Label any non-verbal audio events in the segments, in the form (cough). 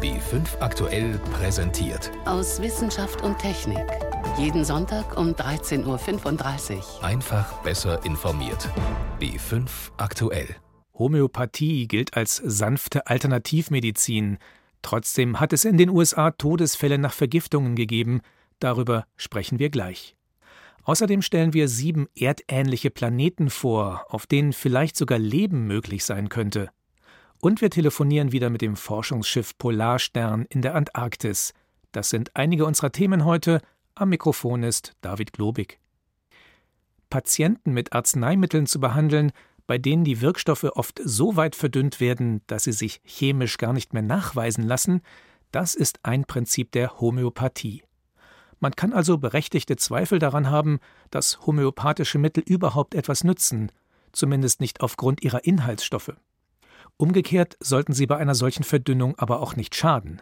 B5 aktuell präsentiert. Aus Wissenschaft und Technik. Jeden Sonntag um 13.35 Uhr. Einfach besser informiert. B5 aktuell. Homöopathie gilt als sanfte Alternativmedizin. Trotzdem hat es in den USA Todesfälle nach Vergiftungen gegeben. Darüber sprechen wir gleich. Außerdem stellen wir sieben erdähnliche Planeten vor, auf denen vielleicht sogar Leben möglich sein könnte. Und wir telefonieren wieder mit dem Forschungsschiff Polarstern in der Antarktis. Das sind einige unserer Themen heute. Am Mikrofon ist David Globig. Patienten mit Arzneimitteln zu behandeln, bei denen die Wirkstoffe oft so weit verdünnt werden, dass sie sich chemisch gar nicht mehr nachweisen lassen, das ist ein Prinzip der Homöopathie. Man kann also berechtigte Zweifel daran haben, dass homöopathische Mittel überhaupt etwas nützen, zumindest nicht aufgrund ihrer Inhaltsstoffe. Umgekehrt sollten sie bei einer solchen Verdünnung aber auch nicht schaden.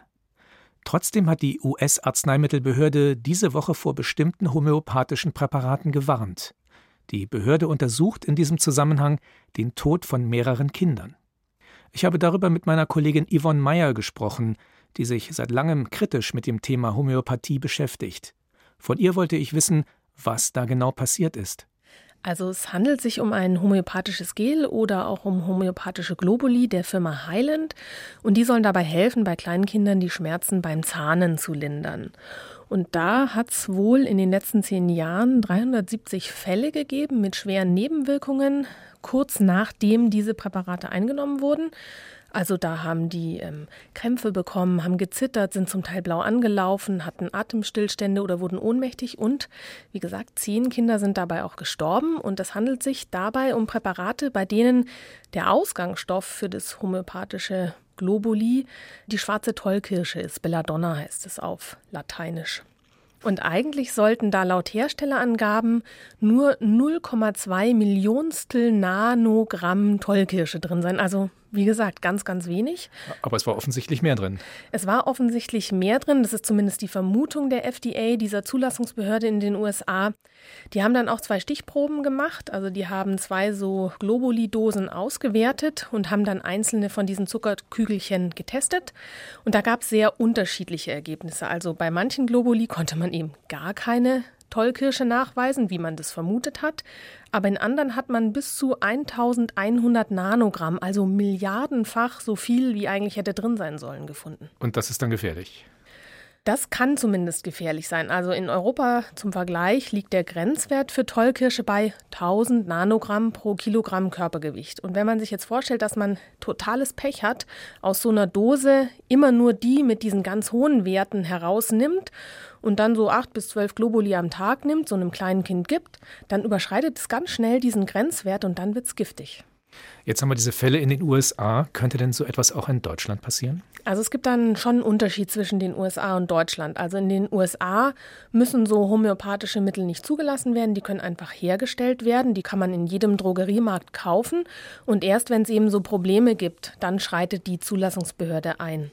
Trotzdem hat die US-Arzneimittelbehörde diese Woche vor bestimmten homöopathischen Präparaten gewarnt. Die Behörde untersucht in diesem Zusammenhang den Tod von mehreren Kindern. Ich habe darüber mit meiner Kollegin Yvonne Meyer gesprochen, die sich seit langem kritisch mit dem Thema Homöopathie beschäftigt. Von ihr wollte ich wissen, was da genau passiert ist. Also es handelt sich um ein homöopathisches Gel oder auch um homöopathische Globuli der Firma Highland und die sollen dabei helfen, bei kleinen Kindern die Schmerzen beim Zahnen zu lindern. Und da hat es wohl in den letzten zehn Jahren 370 Fälle gegeben mit schweren Nebenwirkungen, kurz nachdem diese Präparate eingenommen wurden. Also da haben die ähm, Krämpfe bekommen, haben gezittert, sind zum Teil blau angelaufen, hatten Atemstillstände oder wurden ohnmächtig und wie gesagt, zehn Kinder sind dabei auch gestorben und es handelt sich dabei um Präparate, bei denen der Ausgangsstoff für das homöopathische Globuli die schwarze Tollkirsche ist. Belladonna heißt es auf Lateinisch. Und eigentlich sollten da laut Herstellerangaben nur 0,2 Millionstel Nanogramm Tollkirsche drin sein. Also wie gesagt, ganz, ganz wenig. Aber es war offensichtlich mehr drin. Es war offensichtlich mehr drin. Das ist zumindest die Vermutung der FDA, dieser Zulassungsbehörde in den USA. Die haben dann auch zwei Stichproben gemacht. Also die haben zwei so Globuli-Dosen ausgewertet und haben dann einzelne von diesen Zuckerkügelchen getestet. Und da gab es sehr unterschiedliche Ergebnisse. Also bei manchen Globuli konnte man eben gar keine Tollkirsche nachweisen, wie man das vermutet hat. Aber in anderen hat man bis zu 1100 Nanogramm, also milliardenfach so viel, wie eigentlich hätte drin sein sollen, gefunden. Und das ist dann gefährlich. Das kann zumindest gefährlich sein. Also in Europa zum Vergleich liegt der Grenzwert für Tollkirsche bei 1000 Nanogramm pro Kilogramm Körpergewicht. Und wenn man sich jetzt vorstellt, dass man totales Pech hat, aus so einer Dose immer nur die mit diesen ganz hohen Werten herausnimmt und dann so acht bis zwölf Globuli am Tag nimmt, so einem kleinen Kind gibt, dann überschreitet es ganz schnell diesen Grenzwert und dann wird es giftig. Jetzt haben wir diese Fälle in den USA. Könnte denn so etwas auch in Deutschland passieren? Also es gibt dann schon einen Unterschied zwischen den USA und Deutschland. Also in den USA müssen so homöopathische Mittel nicht zugelassen werden, die können einfach hergestellt werden, die kann man in jedem Drogeriemarkt kaufen und erst wenn es eben so Probleme gibt, dann schreitet die Zulassungsbehörde ein.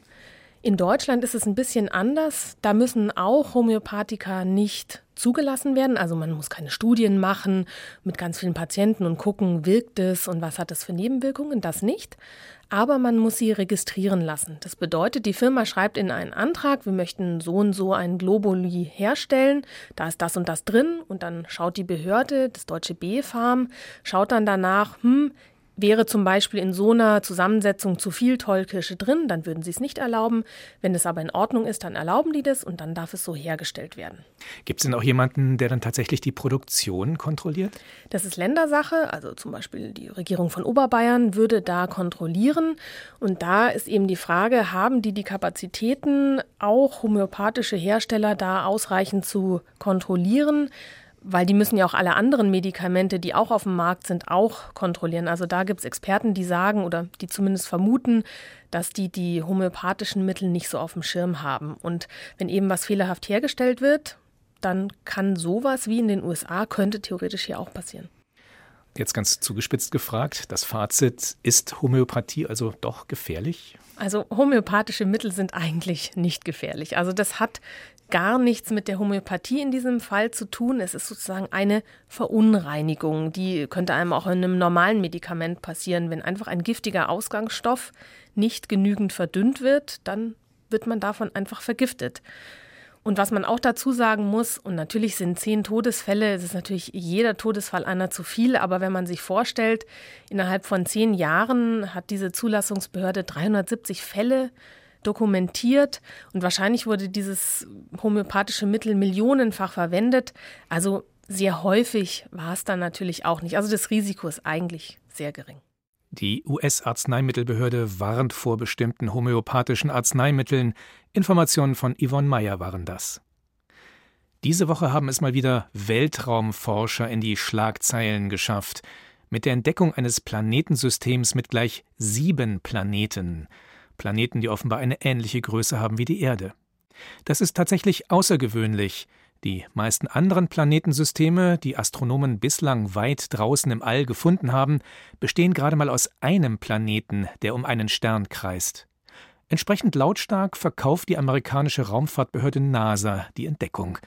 In Deutschland ist es ein bisschen anders. Da müssen auch Homöopathika nicht zugelassen werden. Also man muss keine Studien machen mit ganz vielen Patienten und gucken, wirkt es und was hat es für Nebenwirkungen. Das nicht. Aber man muss sie registrieren lassen. Das bedeutet, die Firma schreibt in einen Antrag, wir möchten so und so ein Globuli herstellen. Da ist das und das drin. Und dann schaut die Behörde, das deutsche B-Farm, schaut dann danach, hm, Wäre zum Beispiel in so einer Zusammensetzung zu viel Tollkirsche drin, dann würden sie es nicht erlauben. Wenn es aber in Ordnung ist, dann erlauben die das und dann darf es so hergestellt werden. Gibt es denn auch jemanden, der dann tatsächlich die Produktion kontrolliert? Das ist Ländersache. Also zum Beispiel die Regierung von Oberbayern würde da kontrollieren. Und da ist eben die Frage, haben die die Kapazitäten, auch homöopathische Hersteller da ausreichend zu kontrollieren? Weil die müssen ja auch alle anderen Medikamente, die auch auf dem Markt sind, auch kontrollieren. Also da gibt es Experten, die sagen oder die zumindest vermuten, dass die die homöopathischen Mittel nicht so auf dem Schirm haben. Und wenn eben was fehlerhaft hergestellt wird, dann kann sowas wie in den USA, könnte theoretisch hier auch passieren. Jetzt ganz zugespitzt gefragt, das Fazit, ist Homöopathie also doch gefährlich? Also homöopathische Mittel sind eigentlich nicht gefährlich. Also das hat gar nichts mit der Homöopathie in diesem Fall zu tun. Es ist sozusagen eine Verunreinigung. Die könnte einem auch in einem normalen Medikament passieren. Wenn einfach ein giftiger Ausgangsstoff nicht genügend verdünnt wird, dann wird man davon einfach vergiftet. Und was man auch dazu sagen muss, und natürlich sind zehn Todesfälle, es ist natürlich jeder Todesfall einer zu viel, aber wenn man sich vorstellt, innerhalb von zehn Jahren hat diese Zulassungsbehörde 370 Fälle dokumentiert und wahrscheinlich wurde dieses homöopathische Mittel millionenfach verwendet. Also sehr häufig war es dann natürlich auch nicht. Also das Risiko ist eigentlich sehr gering. Die US-Arzneimittelbehörde warnt vor bestimmten homöopathischen Arzneimitteln. Informationen von Yvonne Meyer waren das. Diese Woche haben es mal wieder Weltraumforscher in die Schlagzeilen geschafft. Mit der Entdeckung eines Planetensystems mit gleich sieben Planeten. Planeten, die offenbar eine ähnliche Größe haben wie die Erde. Das ist tatsächlich außergewöhnlich. Die meisten anderen Planetensysteme, die Astronomen bislang weit draußen im All gefunden haben, bestehen gerade mal aus einem Planeten, der um einen Stern kreist. Entsprechend lautstark verkauft die amerikanische Raumfahrtbehörde NASA die Entdeckung.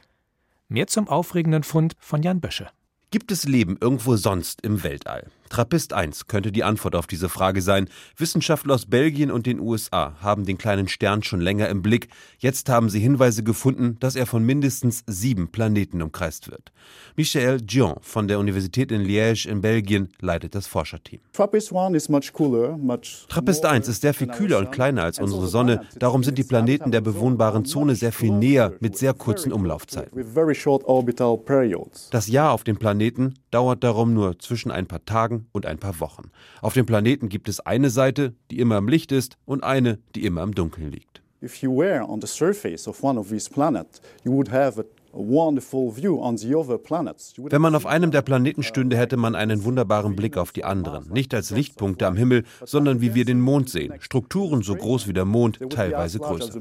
Mehr zum aufregenden Fund von Jan Bösche. Gibt es Leben irgendwo sonst im Weltall? Trappist 1 könnte die Antwort auf diese Frage sein. Wissenschaftler aus Belgien und den USA haben den kleinen Stern schon länger im Blick. Jetzt haben sie Hinweise gefunden, dass er von mindestens sieben Planeten umkreist wird. Michel Dion von der Universität in Liège in Belgien leitet das Forscherteam. Trappist 1 ist sehr viel kühler und kleiner als unsere Sonne. Darum sind die Planeten der bewohnbaren Zone sehr viel näher mit sehr kurzen Umlaufzeiten. Das Jahr auf dem Planeten dauert darum nur zwischen ein paar Tagen und ein paar Wochen. Auf dem Planeten gibt es eine Seite, die immer im Licht ist, und eine, die immer im Dunkeln liegt. If you were on the surface of one of these planets, you would have a wenn man auf einem der Planeten stünde, hätte man einen wunderbaren Blick auf die anderen. Nicht als Lichtpunkte am Himmel, sondern wie wir den Mond sehen. Strukturen so groß wie der Mond, teilweise größer.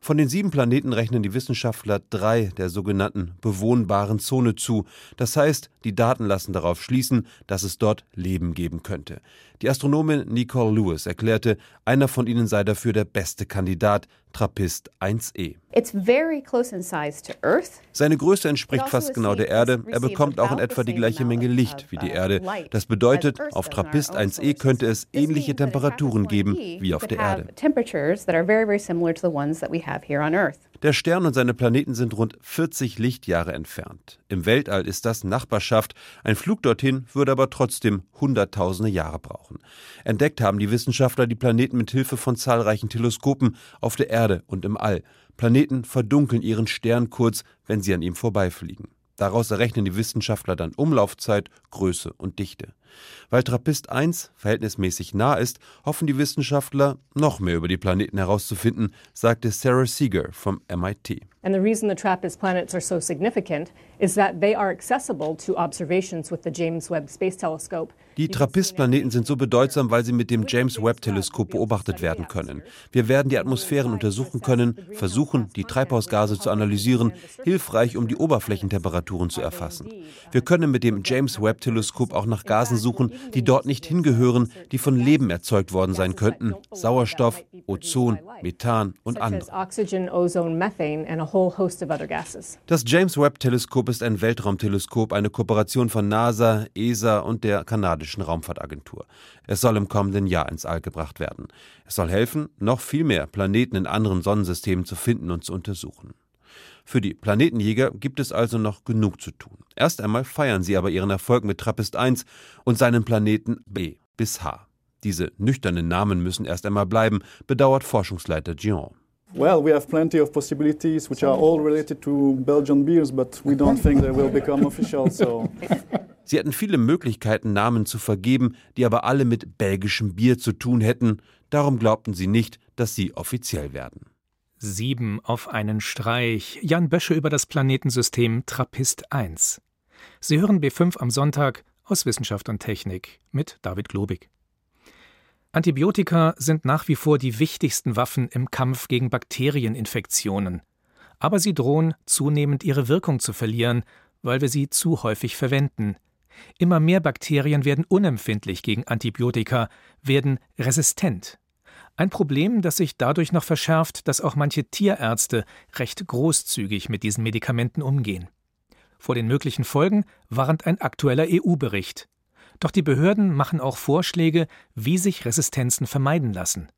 Von den sieben Planeten rechnen die Wissenschaftler drei der sogenannten bewohnbaren Zone zu. Das heißt, die Daten lassen darauf schließen, dass es dort Leben geben könnte. Die Astronomin Nicole Lewis erklärte, einer von ihnen sei dafür der beste Kandidat, Trappist 1e. Seine Größe entspricht also fast genau der Erde. Er bekommt auch in etwa die gleiche Menge Licht wie die uh, Erde. Das bedeutet, auf Trappist 1e könnte es ähnliche Temperaturen geben wie auf der Erde. Der Stern und seine Planeten sind rund 40 Lichtjahre entfernt. Im Weltall ist das Nachbarschaft. Ein Flug dorthin würde aber trotzdem hunderttausende Jahre brauchen. Entdeckt haben die Wissenschaftler die Planeten mit Hilfe von zahlreichen Teleskopen auf der Erde und im All. Planeten verdunkeln ihren Stern kurz, wenn sie an ihm vorbeifliegen. Daraus errechnen die Wissenschaftler dann Umlaufzeit, Größe und Dichte. Weil Trappist 1 verhältnismäßig nah ist, hoffen die Wissenschaftler, noch mehr über die Planeten herauszufinden, sagte Sarah Seeger vom MIT. And the reason the TRAPPIST planets are so significant is that they are accessible to observations with the James Webb Space Telescope. Die TRAPPIST-Planeten sind so bedeutsam, weil sie mit dem James Webb-Teleskop beobachtet werden können. Wir werden die Atmosphären untersuchen können, versuchen, die Treibhausgase zu analysieren, hilfreich, um die Oberflächentemperaturen zu erfassen. Wir können mit dem James Webb-Teleskop auch nach Gasen suchen, die dort nicht hingehören, die von Leben erzeugt worden sein könnten. Sauerstoff, Ozon, Methan und andere. Das James Webb-Teleskop ist ein Weltraumteleskop, eine Kooperation von NASA, ESA und der kanadischen Raumfahrtagentur. Es soll im kommenden Jahr ins All gebracht werden. Es soll helfen, noch viel mehr Planeten in anderen Sonnensystemen zu finden und zu untersuchen. Für die Planetenjäger gibt es also noch genug zu tun. Erst einmal feiern sie aber ihren Erfolg mit Trappist 1 und seinen Planeten B bis H. Diese nüchternen Namen müssen erst einmal bleiben, bedauert Forschungsleiter Gion. Well, we have plenty of possibilities which are all related to Belgian beers, but we don't think they will become official, so. (laughs) Sie hätten viele Möglichkeiten, Namen zu vergeben, die aber alle mit belgischem Bier zu tun hätten. Darum glaubten sie nicht, dass sie offiziell werden. Sieben auf einen Streich. Jan Bösche über das Planetensystem Trappist 1. Sie hören B5 am Sonntag aus Wissenschaft und Technik mit David Globig. Antibiotika sind nach wie vor die wichtigsten Waffen im Kampf gegen Bakterieninfektionen. Aber sie drohen zunehmend ihre Wirkung zu verlieren, weil wir sie zu häufig verwenden. Immer mehr Bakterien werden unempfindlich gegen Antibiotika, werden resistent. Ein Problem, das sich dadurch noch verschärft, dass auch manche Tierärzte recht großzügig mit diesen Medikamenten umgehen. Vor den möglichen Folgen warnt ein aktueller EU-Bericht. Doch die Behörden machen auch Vorschläge, wie sich Resistenzen vermeiden lassen.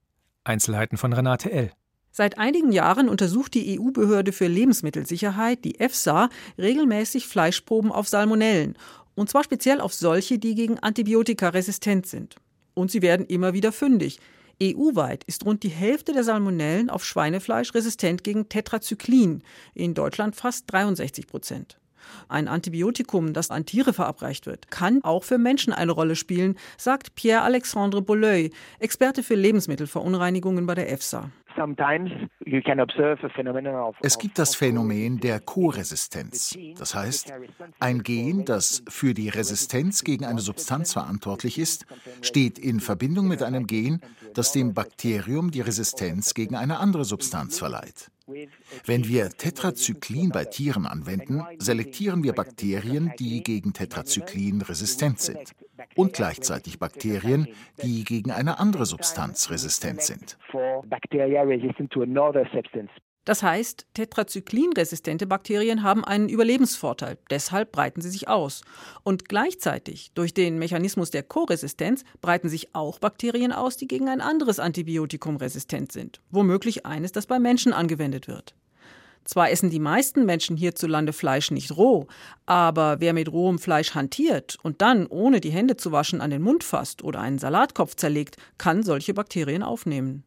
Einzelheiten von Renate L. Seit einigen Jahren untersucht die EU-Behörde für Lebensmittelsicherheit, die EFSA, regelmäßig Fleischproben auf Salmonellen. Und zwar speziell auf solche, die gegen Antibiotika resistent sind. Und sie werden immer wieder fündig. EU-weit ist rund die Hälfte der Salmonellen auf Schweinefleisch resistent gegen Tetrazyklin, in Deutschland fast 63 Prozent. Ein Antibiotikum, das an Tiere verabreicht wird, kann auch für Menschen eine Rolle spielen, sagt Pierre-Alexandre Bolleuil, Experte für Lebensmittelverunreinigungen bei der EFSA. Es gibt das Phänomen der Co-Resistenz. Das heißt, ein Gen, das für die Resistenz gegen eine Substanz verantwortlich ist, steht in Verbindung mit einem Gen, das dem Bakterium die Resistenz gegen eine andere Substanz verleiht. Wenn wir Tetrazyklin bei Tieren anwenden, selektieren wir Bakterien, die gegen Tetrazyklin resistent sind und gleichzeitig Bakterien, die gegen eine andere Substanz resistent sind. Das heißt, Tetrazyklin-resistente Bakterien haben einen Überlebensvorteil, deshalb breiten sie sich aus. Und gleichzeitig, durch den Mechanismus der Koresistenz, breiten sich auch Bakterien aus, die gegen ein anderes Antibiotikum resistent sind, womöglich eines, das bei Menschen angewendet wird. Zwar essen die meisten Menschen hierzulande Fleisch nicht roh, aber wer mit rohem Fleisch hantiert und dann, ohne die Hände zu waschen, an den Mund fasst oder einen Salatkopf zerlegt, kann solche Bakterien aufnehmen.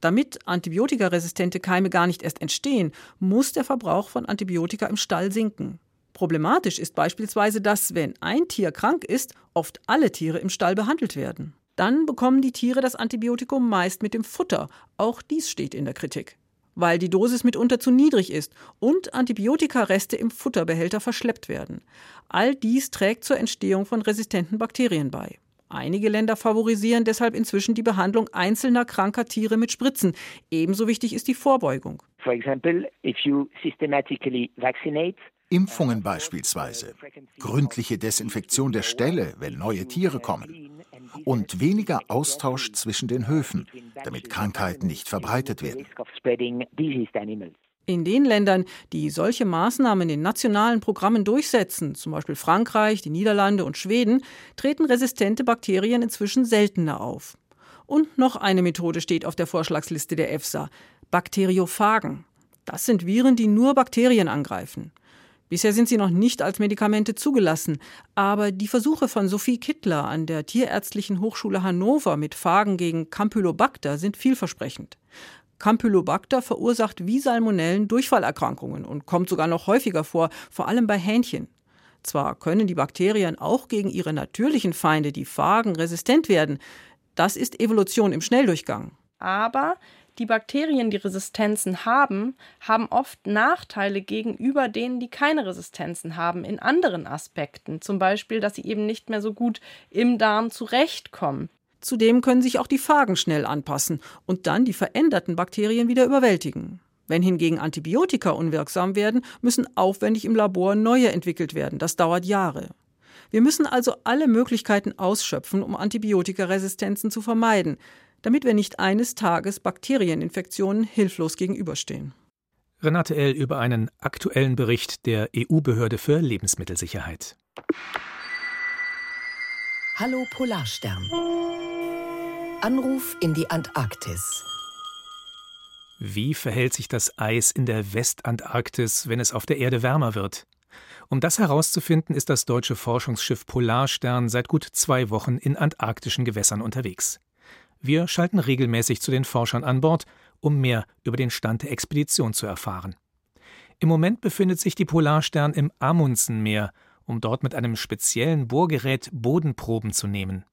Damit antibiotikaresistente Keime gar nicht erst entstehen, muss der Verbrauch von Antibiotika im Stall sinken. Problematisch ist beispielsweise, dass, wenn ein Tier krank ist, oft alle Tiere im Stall behandelt werden. Dann bekommen die Tiere das Antibiotikum meist mit dem Futter. Auch dies steht in der Kritik. Weil die Dosis mitunter zu niedrig ist und Antibiotikareste im Futterbehälter verschleppt werden. All dies trägt zur Entstehung von resistenten Bakterien bei. Einige Länder favorisieren deshalb inzwischen die Behandlung einzelner kranker Tiere mit Spritzen. Ebenso wichtig ist die Vorbeugung. Impfungen beispielsweise, gründliche Desinfektion der Ställe, wenn neue Tiere kommen und weniger Austausch zwischen den Höfen, damit Krankheiten nicht verbreitet werden. In den Ländern, die solche Maßnahmen in nationalen Programmen durchsetzen, zum Beispiel Frankreich, die Niederlande und Schweden, treten resistente Bakterien inzwischen seltener auf. Und noch eine Methode steht auf der Vorschlagsliste der EFSA: Bakteriophagen. Das sind Viren, die nur Bakterien angreifen. Bisher sind sie noch nicht als Medikamente zugelassen, aber die Versuche von Sophie Kittler an der Tierärztlichen Hochschule Hannover mit Phagen gegen Campylobacter sind vielversprechend. Campylobacter verursacht wie Salmonellen Durchfallerkrankungen und kommt sogar noch häufiger vor, vor allem bei Hähnchen. Zwar können die Bakterien auch gegen ihre natürlichen Feinde, die Phagen, resistent werden. Das ist Evolution im Schnelldurchgang. Aber die Bakterien, die Resistenzen haben, haben oft Nachteile gegenüber denen, die keine Resistenzen haben, in anderen Aspekten. Zum Beispiel, dass sie eben nicht mehr so gut im Darm zurechtkommen. Zudem können sich auch die Phagen schnell anpassen und dann die veränderten Bakterien wieder überwältigen. Wenn hingegen Antibiotika unwirksam werden, müssen aufwendig im Labor neue entwickelt werden. Das dauert Jahre. Wir müssen also alle Möglichkeiten ausschöpfen, um Antibiotikaresistenzen zu vermeiden, damit wir nicht eines Tages Bakterieninfektionen hilflos gegenüberstehen. Renate L. über einen aktuellen Bericht der EU-Behörde für Lebensmittelsicherheit. Hallo Polarstern. Anruf in die Antarktis. Wie verhält sich das Eis in der Westantarktis, wenn es auf der Erde wärmer wird? Um das herauszufinden, ist das deutsche Forschungsschiff Polarstern seit gut zwei Wochen in antarktischen Gewässern unterwegs. Wir schalten regelmäßig zu den Forschern an Bord, um mehr über den Stand der Expedition zu erfahren. Im Moment befindet sich die Polarstern im Amundsenmeer, um dort mit einem speziellen Bohrgerät Bodenproben zu nehmen.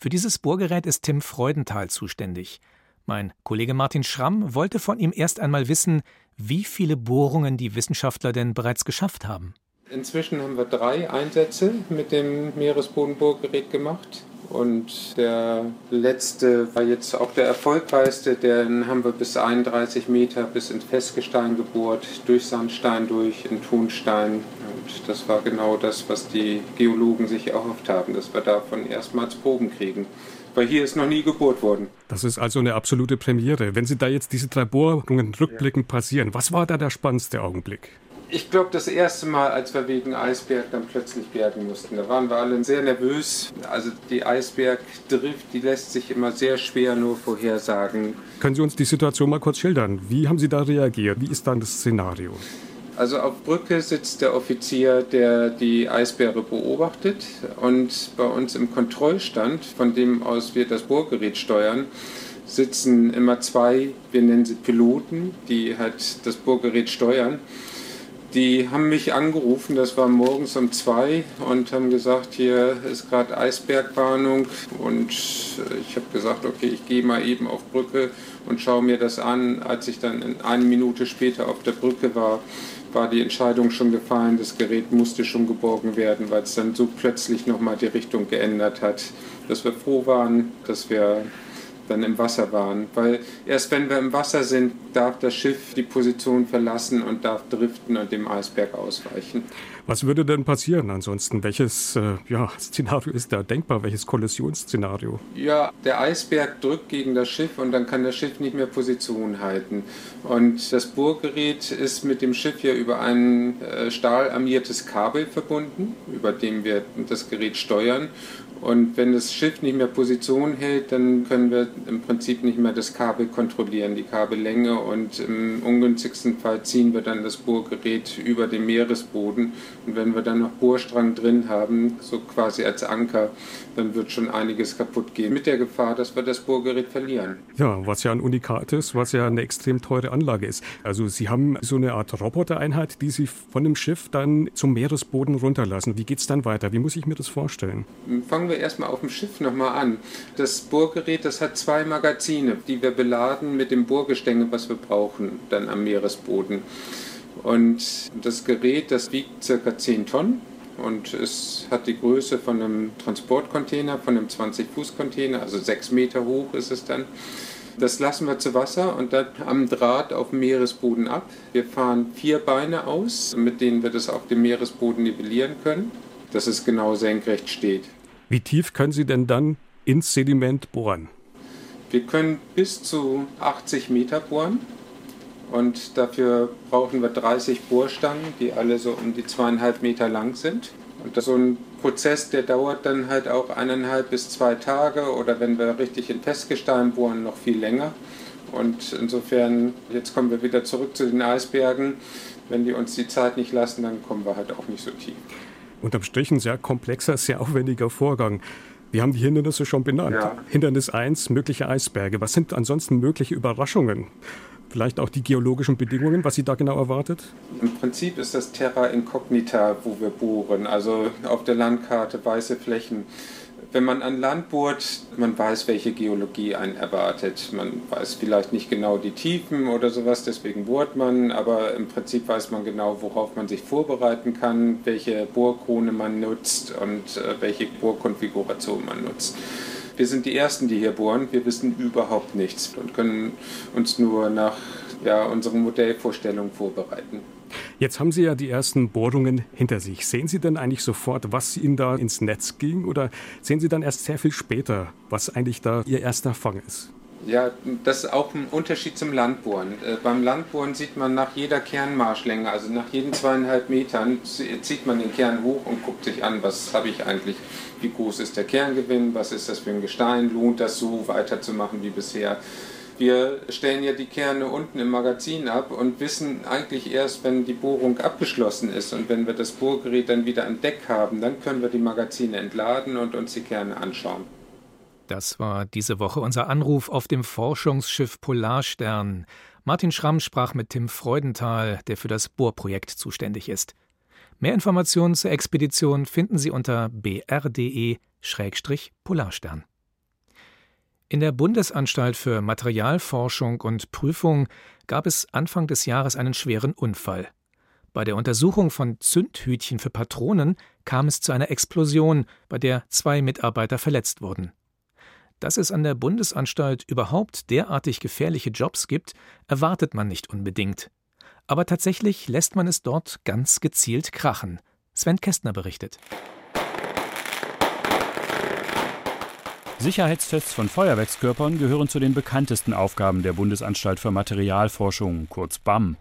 Für dieses Bohrgerät ist Tim Freudenthal zuständig. Mein Kollege Martin Schramm wollte von ihm erst einmal wissen, wie viele Bohrungen die Wissenschaftler denn bereits geschafft haben. Inzwischen haben wir drei Einsätze mit dem Meeresbodenbohrgerät gemacht. Und der letzte war jetzt auch der erfolgreichste. Den haben wir bis 31 Meter bis ins Festgestein gebohrt, durch Sandstein durch, in Tonstein. Und das war genau das, was die Geologen sich erhofft haben, dass wir davon erstmals Proben kriegen. Weil hier ist noch nie gebohrt worden. Das ist also eine absolute Premiere. Wenn Sie da jetzt diese drei Bohrungen rückblickend passieren, was war da der spannendste Augenblick? Ich glaube, das erste Mal, als wir wegen Eisberg dann plötzlich bergen mussten, da waren wir alle sehr nervös. Also die Eisbergdrift, die lässt sich immer sehr schwer nur vorhersagen. Können Sie uns die Situation mal kurz schildern? Wie haben Sie da reagiert? Wie ist dann das Szenario? Also auf Brücke sitzt der Offizier, der die Eisbäre beobachtet. Und bei uns im Kontrollstand, von dem aus wir das Bohrgerät steuern, sitzen immer zwei, wir nennen sie Piloten, die halt das Bohrgerät steuern. Die haben mich angerufen, das war morgens um zwei und haben gesagt, hier ist gerade Eisbergwarnung. Und ich habe gesagt, okay, ich gehe mal eben auf Brücke und schaue mir das an. Als ich dann eine Minute später auf der Brücke war, war die Entscheidung schon gefallen, das Gerät musste schon geborgen werden, weil es dann so plötzlich nochmal die Richtung geändert hat, dass wir froh waren, dass wir dann im Wasser waren. Weil erst wenn wir im Wasser sind, darf das Schiff die Position verlassen und darf driften und dem Eisberg ausweichen. Was würde denn passieren ansonsten? Welches äh, ja, Szenario ist da denkbar? Welches Kollisionsszenario? Ja, der Eisberg drückt gegen das Schiff und dann kann das Schiff nicht mehr Position halten. Und das Bohrgerät ist mit dem Schiff ja über ein äh, stahlarmiertes Kabel verbunden, über dem wir das Gerät steuern. Und wenn das Schiff nicht mehr Position hält, dann können wir im Prinzip nicht mehr das Kabel kontrollieren, die Kabellänge. Und im ungünstigsten Fall ziehen wir dann das Bohrgerät über den Meeresboden. Und wenn wir dann noch Bohrstrang drin haben, so quasi als Anker, dann wird schon einiges kaputt gehen. Mit der Gefahr, dass wir das Bohrgerät verlieren. Ja, was ja ein Unikat ist, was ja eine extrem teure Anlage ist. Also Sie haben so eine Art Robotereinheit, die Sie von dem Schiff dann zum Meeresboden runterlassen. Wie geht es dann weiter? Wie muss ich mir das vorstellen? Fangen wir erstmal auf dem Schiff nochmal an. Das Bohrgerät, das hat zwei Magazine, die wir beladen mit dem Bohrgestänge, was wir brauchen, dann am Meeresboden. Und das Gerät, das wiegt ca. 10 Tonnen und es hat die Größe von einem Transportcontainer, von einem 20-Fuß-Container, also 6 Meter hoch ist es dann. Das lassen wir zu Wasser und dann am Draht auf dem Meeresboden ab. Wir fahren vier Beine aus, mit denen wir das auf dem Meeresboden nivellieren können, dass es genau senkrecht steht. Wie tief können Sie denn dann ins Sediment bohren? Wir können bis zu 80 Meter bohren. Und dafür brauchen wir 30 Bohrstangen, die alle so um die zweieinhalb Meter lang sind. Und das ist so ein Prozess, der dauert dann halt auch eineinhalb bis zwei Tage oder wenn wir richtig in Festgestein bohren, noch viel länger. Und insofern, jetzt kommen wir wieder zurück zu den Eisbergen. Wenn die uns die Zeit nicht lassen, dann kommen wir halt auch nicht so tief. Unterm Strich ein sehr komplexer, sehr aufwendiger Vorgang. Wir haben die Hindernisse schon benannt. Ja. Hindernis 1, mögliche Eisberge. Was sind ansonsten mögliche Überraschungen? Vielleicht auch die geologischen Bedingungen, was Sie da genau erwartet? Im Prinzip ist das Terra Incognita, wo wir bohren, also auf der Landkarte weiße Flächen. Wenn man an Land bohrt, man weiß, welche Geologie einen erwartet. Man weiß vielleicht nicht genau die Tiefen oder sowas, deswegen bohrt man, aber im Prinzip weiß man genau, worauf man sich vorbereiten kann, welche Bohrkrone man nutzt und äh, welche Bohrkonfiguration man nutzt. Wir sind die Ersten, die hier bohren. Wir wissen überhaupt nichts und können uns nur nach ja, unseren Modellvorstellungen vorbereiten. Jetzt haben Sie ja die ersten Bohrungen hinter sich. Sehen Sie denn eigentlich sofort, was Ihnen da ins Netz ging? Oder sehen Sie dann erst sehr viel später, was eigentlich da Ihr erster Fang ist? Ja, das ist auch ein Unterschied zum Landbohren. Äh, beim Landbohren sieht man nach jeder Kernmarschlänge, also nach jeden zweieinhalb Metern, zieht man den Kern hoch und guckt sich an, was habe ich eigentlich, wie groß ist der Kerngewinn, was ist das für ein Gestein, lohnt das so weiterzumachen wie bisher. Wir stellen ja die Kerne unten im Magazin ab und wissen eigentlich erst, wenn die Bohrung abgeschlossen ist und wenn wir das Bohrgerät dann wieder an Deck haben, dann können wir die Magazine entladen und uns die Kerne anschauen. Das war diese Woche unser Anruf auf dem Forschungsschiff Polarstern. Martin Schramm sprach mit Tim Freudenthal, der für das Bohrprojekt zuständig ist. Mehr Informationen zur Expedition finden Sie unter br.de-polarstern. In der Bundesanstalt für Materialforschung und Prüfung gab es Anfang des Jahres einen schweren Unfall. Bei der Untersuchung von Zündhütchen für Patronen kam es zu einer Explosion, bei der zwei Mitarbeiter verletzt wurden. Dass es an der Bundesanstalt überhaupt derartig gefährliche Jobs gibt, erwartet man nicht unbedingt. Aber tatsächlich lässt man es dort ganz gezielt krachen. Sven Kästner berichtet. Sicherheitstests von Feuerwerkskörpern gehören zu den bekanntesten Aufgaben der Bundesanstalt für Materialforschung, kurz BAM.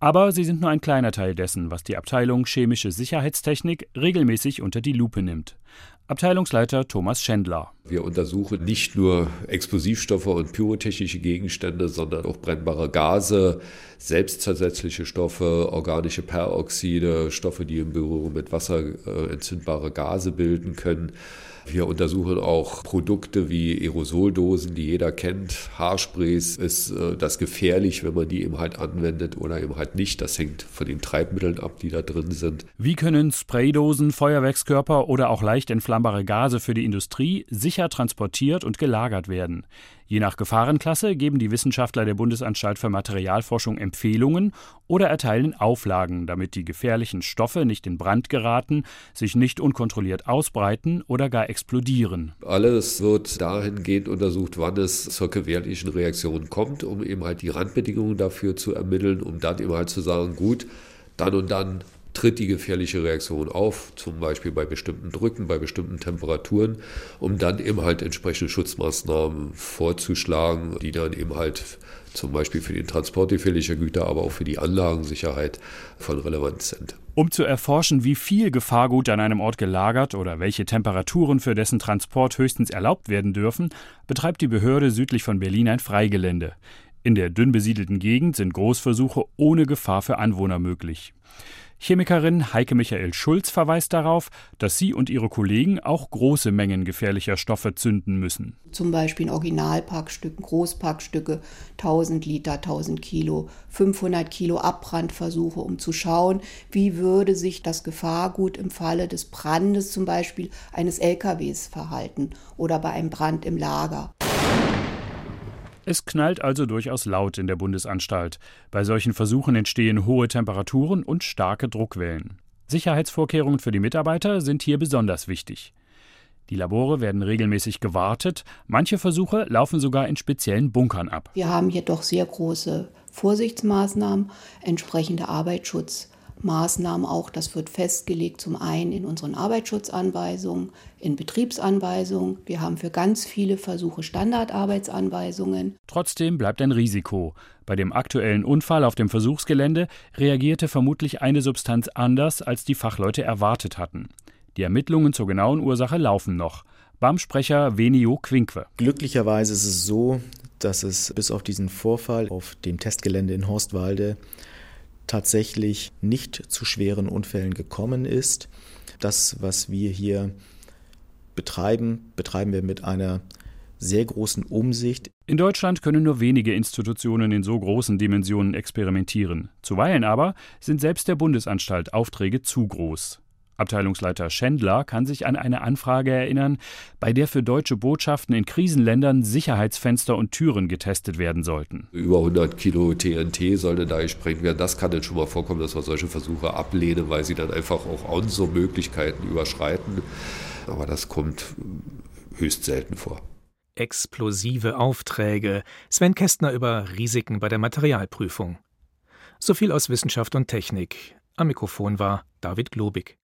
Aber sie sind nur ein kleiner Teil dessen, was die Abteilung Chemische Sicherheitstechnik regelmäßig unter die Lupe nimmt. Abteilungsleiter Thomas Schändler. Wir untersuchen nicht nur Explosivstoffe und pyrotechnische Gegenstände, sondern auch brennbare Gase, selbstzersetzliche Stoffe, organische Peroxide, Stoffe, die in Berührung mit Wasser äh, entzündbare Gase bilden können. Wir untersuchen auch Produkte wie Aerosoldosen, die jeder kennt. Haarsprays ist äh, das gefährlich, wenn man die eben halt anwendet oder eben halt nicht. Das hängt von den Treibmitteln ab, die da drin sind. Wie können Spraydosen, Feuerwerkskörper oder auch leicht entflammbare Gase für die Industrie sicher transportiert und gelagert werden? Je nach Gefahrenklasse geben die Wissenschaftler der Bundesanstalt für Materialforschung Empfehlungen oder erteilen Auflagen, damit die gefährlichen Stoffe nicht in Brand geraten, sich nicht unkontrolliert ausbreiten oder gar explodieren. Alles wird dahingehend untersucht, wann es zur gefährlichen Reaktion kommt, um eben halt die Randbedingungen dafür zu ermitteln, um dann eben halt zu sagen, gut, dann und dann tritt die gefährliche Reaktion auf, zum Beispiel bei bestimmten Drücken, bei bestimmten Temperaturen, um dann eben halt entsprechende Schutzmaßnahmen vorzuschlagen, die dann eben halt zum Beispiel für den Transport gefährlicher Güter, aber auch für die Anlagensicherheit von Relevanz sind. Um zu erforschen, wie viel Gefahrgut an einem Ort gelagert oder welche Temperaturen für dessen Transport höchstens erlaubt werden dürfen, betreibt die Behörde südlich von Berlin ein Freigelände. In der dünn besiedelten Gegend sind Großversuche ohne Gefahr für Anwohner möglich. Chemikerin Heike Michael Schulz verweist darauf, dass sie und ihre Kollegen auch große Mengen gefährlicher Stoffe zünden müssen. Zum Beispiel in Originalpackstücken, Großpackstücke, 1000 Liter, 1000 Kilo, 500 Kilo Abbrandversuche, um zu schauen, wie würde sich das Gefahrgut im Falle des Brandes zum Beispiel eines LKWs verhalten oder bei einem Brand im Lager. Es knallt also durchaus laut in der Bundesanstalt. Bei solchen Versuchen entstehen hohe Temperaturen und starke Druckwellen. Sicherheitsvorkehrungen für die Mitarbeiter sind hier besonders wichtig. Die Labore werden regelmäßig gewartet, manche Versuche laufen sogar in speziellen Bunkern ab. Wir haben hier doch sehr große Vorsichtsmaßnahmen, entsprechende Arbeitsschutz. Maßnahmen auch. Das wird festgelegt zum einen in unseren Arbeitsschutzanweisungen, in Betriebsanweisungen. Wir haben für ganz viele Versuche Standardarbeitsanweisungen. Trotzdem bleibt ein Risiko. Bei dem aktuellen Unfall auf dem Versuchsgelände reagierte vermutlich eine Substanz anders, als die Fachleute erwartet hatten. Die Ermittlungen zur genauen Ursache laufen noch. BAM-Sprecher Venio Quinkwe. Glücklicherweise ist es so, dass es bis auf diesen Vorfall auf dem Testgelände in Horstwalde tatsächlich nicht zu schweren Unfällen gekommen ist. Das, was wir hier betreiben, betreiben wir mit einer sehr großen Umsicht. In Deutschland können nur wenige Institutionen in so großen Dimensionen experimentieren. Zuweilen aber sind selbst der Bundesanstalt Aufträge zu groß. Abteilungsleiter Schändler kann sich an eine Anfrage erinnern, bei der für deutsche Botschaften in Krisenländern Sicherheitsfenster und Türen getestet werden sollten. Über 100 Kilo TNT sollte da gesprengt werden. Das kann dann schon mal vorkommen, dass wir solche Versuche ablehnen, weil sie dann einfach auch unsere Möglichkeiten überschreiten. Aber das kommt höchst selten vor. Explosive Aufträge. Sven Kästner über Risiken bei der Materialprüfung. So viel aus Wissenschaft und Technik. Am Mikrofon war David Globig.